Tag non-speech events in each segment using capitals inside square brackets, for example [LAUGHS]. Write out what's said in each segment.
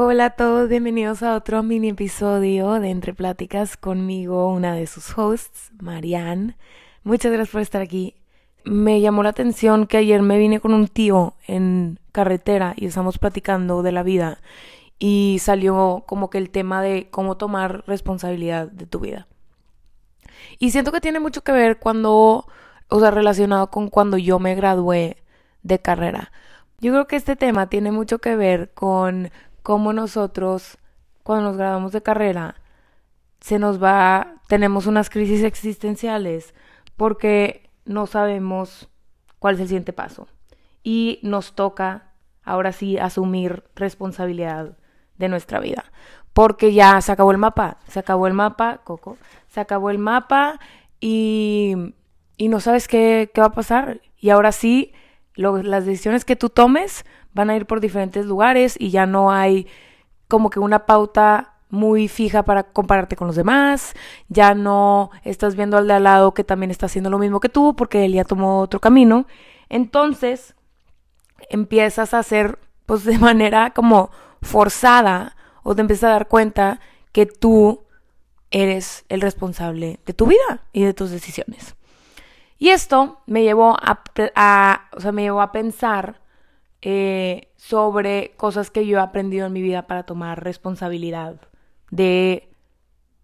Hola a todos, bienvenidos a otro mini episodio de Entre Pláticas conmigo, una de sus hosts, Marianne. Muchas gracias por estar aquí. Me llamó la atención que ayer me vine con un tío en carretera y estamos platicando de la vida y salió como que el tema de cómo tomar responsabilidad de tu vida. Y siento que tiene mucho que ver cuando, o sea, relacionado con cuando yo me gradué de carrera. Yo creo que este tema tiene mucho que ver con cómo nosotros, cuando nos graduamos de carrera, se nos va, tenemos unas crisis existenciales porque no sabemos cuál es el siguiente paso. Y nos toca, ahora sí, asumir responsabilidad de nuestra vida. Porque ya se acabó el mapa, se acabó el mapa, Coco, se acabó el mapa y, y no sabes qué, qué va a pasar. Y ahora sí, las decisiones que tú tomes van a ir por diferentes lugares y ya no hay como que una pauta muy fija para compararte con los demás, ya no estás viendo al de al lado que también está haciendo lo mismo que tú porque él ya tomó otro camino. Entonces, empiezas a hacer pues de manera como forzada o te empiezas a dar cuenta que tú eres el responsable de tu vida y de tus decisiones. Y esto me llevó a, o sea, me llevó a pensar eh, sobre cosas que yo he aprendido en mi vida para tomar responsabilidad de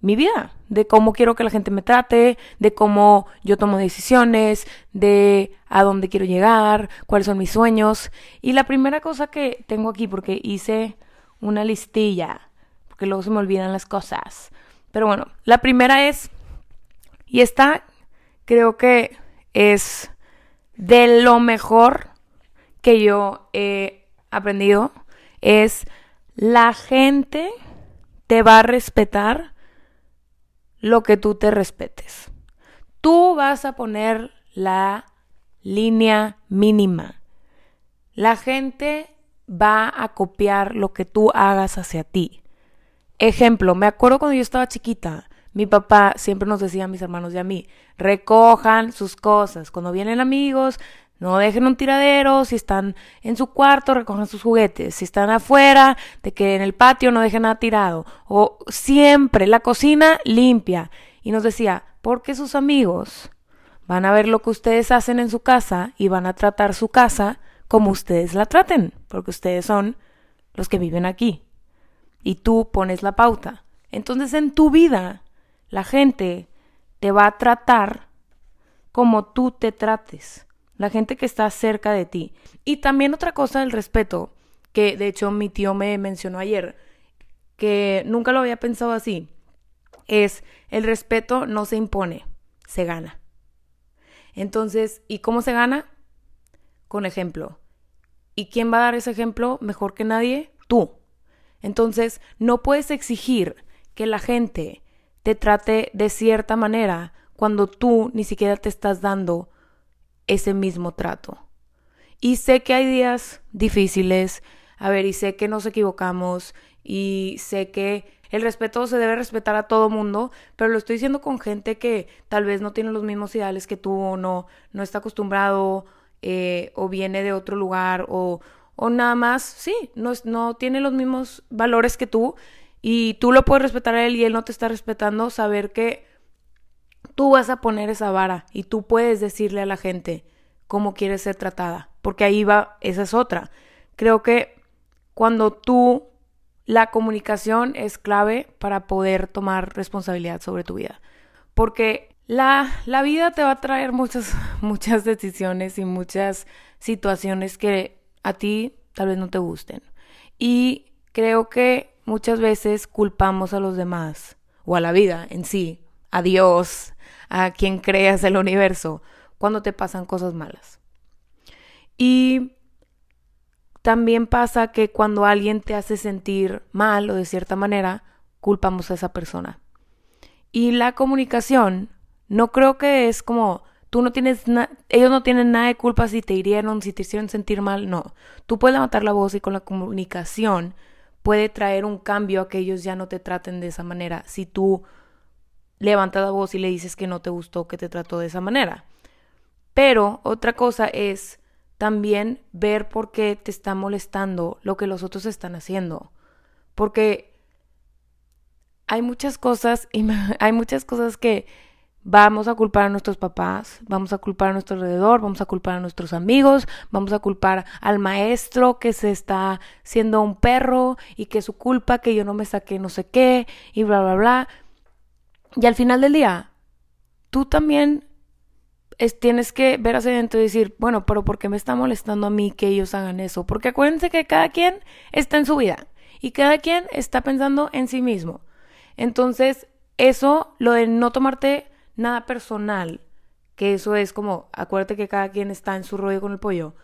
mi vida, de cómo quiero que la gente me trate, de cómo yo tomo decisiones, de a dónde quiero llegar, cuáles son mis sueños. Y la primera cosa que tengo aquí, porque hice una listilla, porque luego se me olvidan las cosas. Pero bueno, la primera es, y esta creo que es de lo mejor que yo he aprendido, es la gente te va a respetar lo que tú te respetes. Tú vas a poner la línea mínima. La gente va a copiar lo que tú hagas hacia ti. Ejemplo, me acuerdo cuando yo estaba chiquita, mi papá siempre nos decía a mis hermanos y a mí, recojan sus cosas. Cuando vienen amigos, no dejen un tiradero, si están en su cuarto, recojan sus juguetes, si están afuera, de que en el patio no dejen nada tirado, o siempre la cocina limpia. Y nos decía, porque sus amigos van a ver lo que ustedes hacen en su casa y van a tratar su casa como ustedes la traten, porque ustedes son los que viven aquí. Y tú pones la pauta. Entonces en tu vida la gente te va a tratar como tú te trates la gente que está cerca de ti. Y también otra cosa del respeto, que de hecho mi tío me mencionó ayer, que nunca lo había pensado así, es el respeto no se impone, se gana. Entonces, ¿y cómo se gana? Con ejemplo. ¿Y quién va a dar ese ejemplo mejor que nadie? Tú. Entonces, no puedes exigir que la gente te trate de cierta manera cuando tú ni siquiera te estás dando ese mismo trato. Y sé que hay días difíciles, a ver, y sé que nos equivocamos, y sé que el respeto se debe respetar a todo mundo, pero lo estoy diciendo con gente que tal vez no tiene los mismos ideales que tú, o no, no está acostumbrado, eh, o viene de otro lugar, o, o nada más, sí, no, no tiene los mismos valores que tú, y tú lo puedes respetar a él y él no te está respetando, saber que Tú vas a poner esa vara y tú puedes decirle a la gente cómo quieres ser tratada, porque ahí va, esa es otra. Creo que cuando tú, la comunicación es clave para poder tomar responsabilidad sobre tu vida, porque la, la vida te va a traer muchas, [LAUGHS] muchas decisiones y muchas situaciones que a ti tal vez no te gusten. Y creo que muchas veces culpamos a los demás o a la vida en sí, a Dios, a quien creas el universo cuando te pasan cosas malas. Y también pasa que cuando alguien te hace sentir mal o de cierta manera, culpamos a esa persona. Y la comunicación, no creo que es como tú no tienes ellos no tienen nada de culpa si te hirieron, si te hicieron sentir mal, no. Tú puedes levantar la voz y con la comunicación puede traer un cambio a que ellos ya no te traten de esa manera. Si tú levanta la voz y le dices que no te gustó que te trató de esa manera. Pero otra cosa es también ver por qué te está molestando lo que los otros están haciendo. porque hay muchas cosas [LAUGHS] hay muchas cosas que vamos a culpar a nuestros papás, vamos a culpar a nuestro alrededor, vamos a culpar a nuestros amigos, vamos a culpar al maestro que se está siendo un perro y que es su culpa que yo no me saqué no sé qué y bla bla bla. Y al final del día, tú también tienes que ver hacia adentro y decir, bueno, pero ¿por qué me está molestando a mí que ellos hagan eso? Porque acuérdense que cada quien está en su vida y cada quien está pensando en sí mismo. Entonces, eso, lo de no tomarte nada personal, que eso es como, acuérdate que cada quien está en su rollo con el pollo,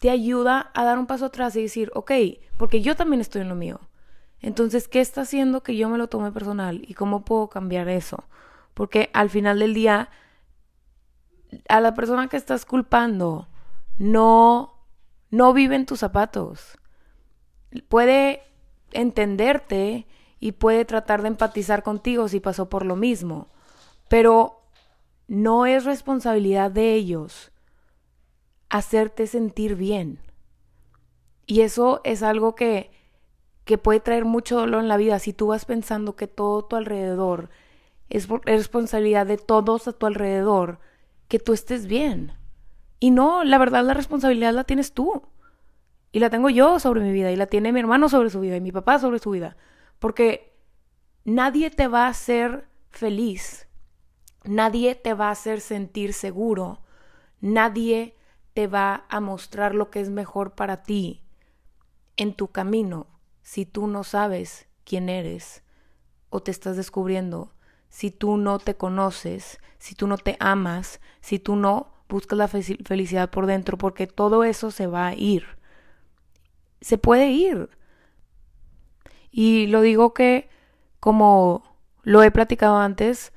te ayuda a dar un paso atrás y decir, ok, porque yo también estoy en lo mío. Entonces, ¿qué está haciendo que yo me lo tome personal y cómo puedo cambiar eso? Porque al final del día, a la persona que estás culpando no, no vive en tus zapatos. Puede entenderte y puede tratar de empatizar contigo si pasó por lo mismo, pero no es responsabilidad de ellos hacerte sentir bien. Y eso es algo que, que puede traer mucho dolor en la vida si tú vas pensando que todo tu alrededor es, es responsabilidad de todos a tu alrededor que tú estés bien. Y no, la verdad la responsabilidad la tienes tú. Y la tengo yo sobre mi vida, y la tiene mi hermano sobre su vida, y mi papá sobre su vida. Porque nadie te va a hacer feliz, nadie te va a hacer sentir seguro, nadie te va a mostrar lo que es mejor para ti en tu camino si tú no sabes quién eres o te estás descubriendo si tú no te conoces, si tú no te amas, si tú no buscas la felicidad por dentro, porque todo eso se va a ir. Se puede ir. Y lo digo que, como lo he platicado antes,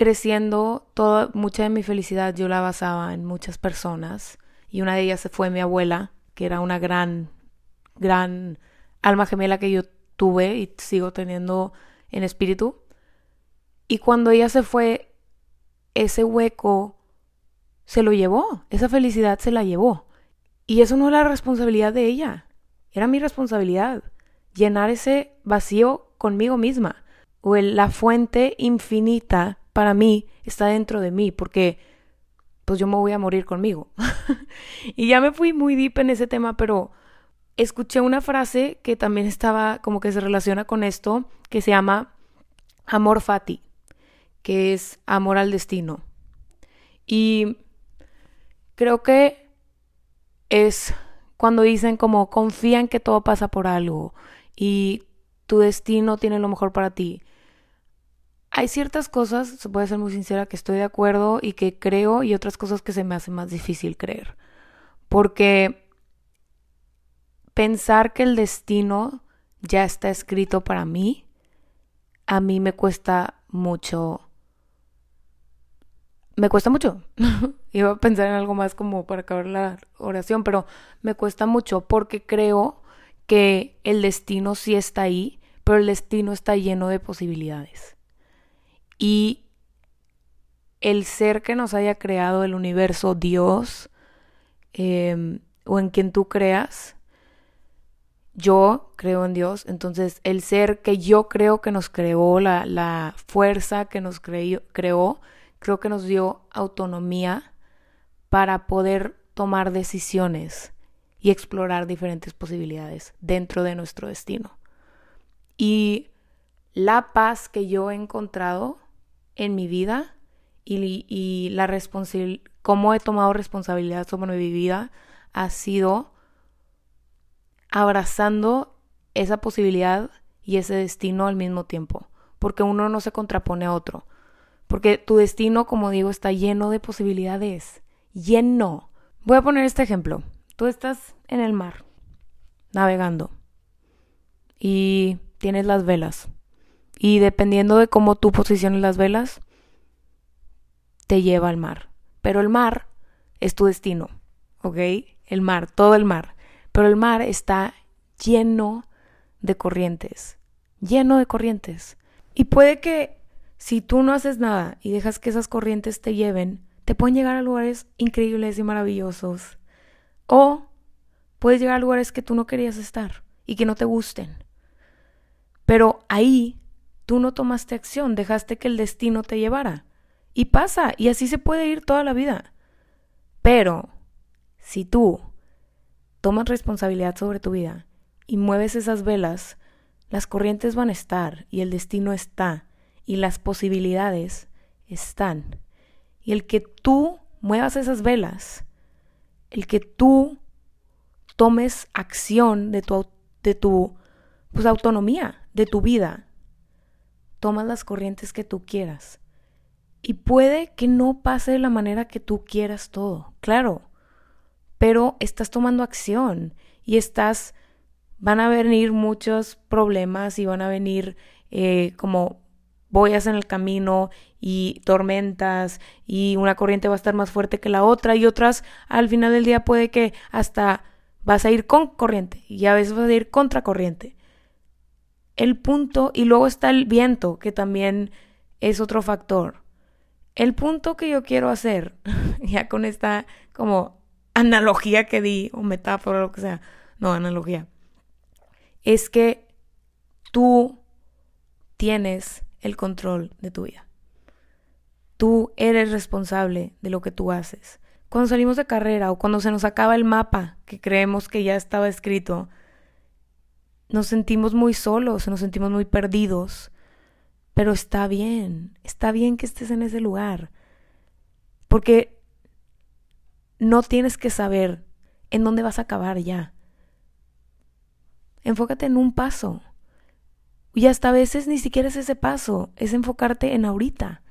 creciendo, toda, mucha de mi felicidad yo la basaba en muchas personas. Y una de ellas fue mi abuela, que era una gran, gran alma gemela que yo tuve y sigo teniendo en espíritu. Y cuando ella se fue, ese hueco se lo llevó, esa felicidad se la llevó. Y eso no era la responsabilidad de ella, era mi responsabilidad, llenar ese vacío conmigo misma. O la fuente infinita para mí está dentro de mí, porque pues yo me voy a morir conmigo. [LAUGHS] y ya me fui muy deep en ese tema, pero escuché una frase que también estaba como que se relaciona con esto, que se llama amor fati que es amor al destino. Y creo que es cuando dicen como confía en que todo pasa por algo y tu destino tiene lo mejor para ti. Hay ciertas cosas, se puede ser muy sincera, que estoy de acuerdo y que creo y otras cosas que se me hace más difícil creer. Porque pensar que el destino ya está escrito para mí, a mí me cuesta mucho me cuesta mucho. [LAUGHS] Iba a pensar en algo más como para acabar la oración, pero me cuesta mucho porque creo que el destino sí está ahí, pero el destino está lleno de posibilidades. Y el ser que nos haya creado el universo, Dios, em, o en quien tú creas, yo creo en Dios, entonces el ser que yo creo que nos creó, la, la fuerza que nos creó, creo que nos dio autonomía para poder tomar decisiones y explorar diferentes posibilidades dentro de nuestro destino. Y la paz que yo he encontrado en mi vida y, la cómo he tomado responsabilidad sobre mi vida ha sido abrazando esa posibilidad y ese destino al mismo tiempo, porque uno no se contrapone a otro. Porque tu destino, como digo, está lleno de posibilidades. Lleno. Voy a poner este ejemplo. Tú estás en el mar, navegando, y tienes las velas. Y dependiendo de cómo tú posiciones las velas, te lleva al mar. Pero el mar es tu destino, ¿ok? El mar, todo el mar. Pero el mar está lleno de corrientes, lleno de corrientes. Y puede que si tú no haces nada y dejas que esas corrientes te lleven, te pueden llegar a lugares increíbles y maravillosos. O puedes llegar a lugares que tú no querías estar y que no te gusten. Pero ahí tú no tomaste acción, dejaste que el destino te llevara. Y pasa, y así se puede ir toda la vida. Pero si tú tomas responsabilidad sobre tu vida y mueves esas velas, las corrientes van a estar y el destino está y las posibilidades están. Y el que tú muevas esas velas, el que tú tomes acción de tu, de tu pues, autonomía, de tu vida, tomas las corrientes que tú quieras. Y puede que no pase de la manera que tú quieras todo, claro, pero estás tomando acción y estás, van a venir muchos problemas y van a venir eh, como boyas en el camino y tormentas y una corriente va a estar más fuerte que la otra y otras al final del día puede que hasta vas a ir con corriente y a veces vas a ir contra corriente. El punto, y luego está el viento, que también es otro factor. El punto que yo quiero hacer, [LAUGHS] ya con esta como analogía que di, o metáfora, o lo que sea, no, analogía, es que tú tienes el control de tu vida. Tú eres responsable de lo que tú haces. Cuando salimos de carrera o cuando se nos acaba el mapa que creemos que ya estaba escrito, nos sentimos muy solos, nos sentimos muy perdidos. Pero está bien, está bien que estés en ese lugar. Porque no tienes que saber en dónde vas a acabar ya. Enfócate en un paso. Y hasta a veces ni siquiera es ese paso, es enfocarte en ahorita,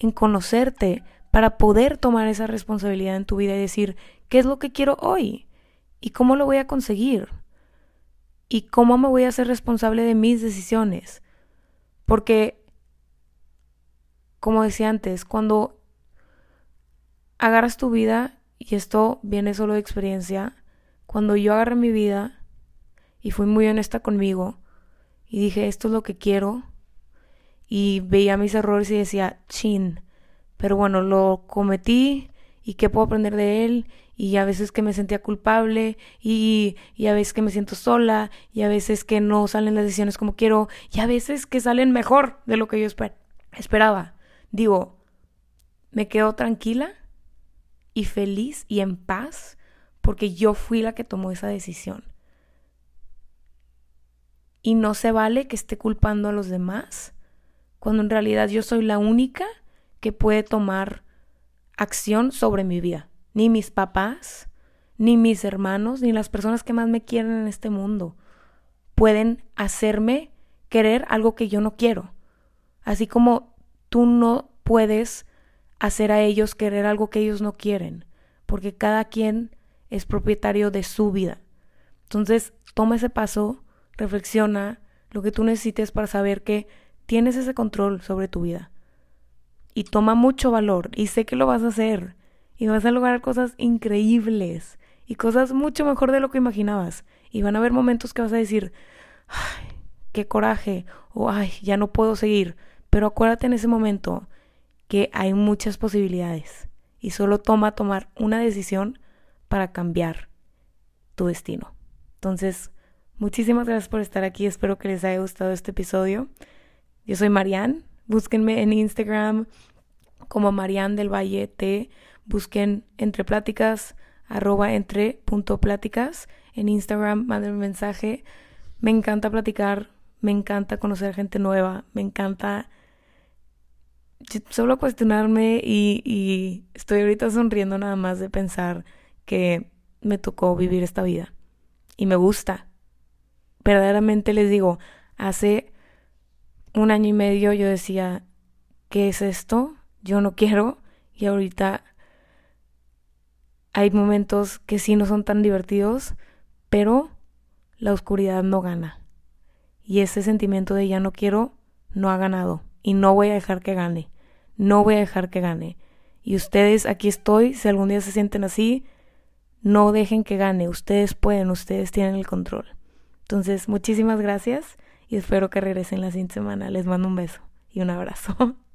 en conocerte para poder tomar esa responsabilidad en tu vida y decir, ¿qué es lo que quiero hoy? ¿Y cómo lo voy a conseguir? ¿Y cómo me voy a ser responsable de mis decisiones? Porque, como decía antes, cuando agarras tu vida, y esto viene solo de experiencia, cuando yo agarré mi vida y fui muy honesta conmigo y dije, esto es lo que quiero, y veía mis errores y decía, chin, pero bueno, lo cometí y qué puedo aprender de él y a veces que me sentía culpable y, y, a veces que me siento sola y a veces que no salen las decisiones como quiero y a veces que salen mejor de lo que yo esperaba. Digo, me quedo tranquila y feliz y en paz porque yo fui la que tomó esa decisión. Y no se vale que esté culpando a los demás cuando en realidad yo soy la única que puede tomar acción sobre mi vida. Ni mis papás, ni mis hermanos, ni las personas que más me quieren en este mundo pueden hacerme querer algo que yo no quiero. Así como tú no puedes hacer a ellos querer algo que ellos no quieren, porque cada quien es propietario de su vida. Entonces, toma ese paso, reflexiona lo que tú necesites para saber que tienes ese control sobre tu vida. Y toma mucho valor, y sé que lo vas a hacer, y vas a lograr cosas increíbles, y cosas mucho mejor de lo que imaginabas. Y van a haber momentos que vas a decir, ay, qué coraje, o ay, ya no puedo seguir. Pero acuérdate en ese momento que hay muchas posibilidades y solo toma tomar una decisión para cambiar tu destino. Entonces, muchísimas gracias por estar aquí. Espero que les haya gustado este episodio. Yo soy Marianne. Búsquenme en Instagram como Marianne del Valle T. Busquen entre pláticas, arroba entre punto pláticas. En Instagram, manden un mensaje. Me encanta platicar, me encanta conocer gente nueva, me encanta solo cuestionarme y, y estoy ahorita sonriendo nada más de pensar que me tocó vivir esta vida. Y me gusta. Verdaderamente les digo, hace un año y medio yo decía, ¿qué es esto? Yo no quiero. Y ahorita hay momentos que sí no son tan divertidos, pero la oscuridad no gana. Y ese sentimiento de ya no quiero no ha ganado y no voy a dejar que gane. No voy a dejar que gane. Y ustedes, aquí estoy, si algún día se sienten así, no dejen que gane. Ustedes pueden, ustedes tienen el control. Entonces, muchísimas gracias y espero que regresen la siguiente semana. Les mando un beso y un abrazo. [LAUGHS]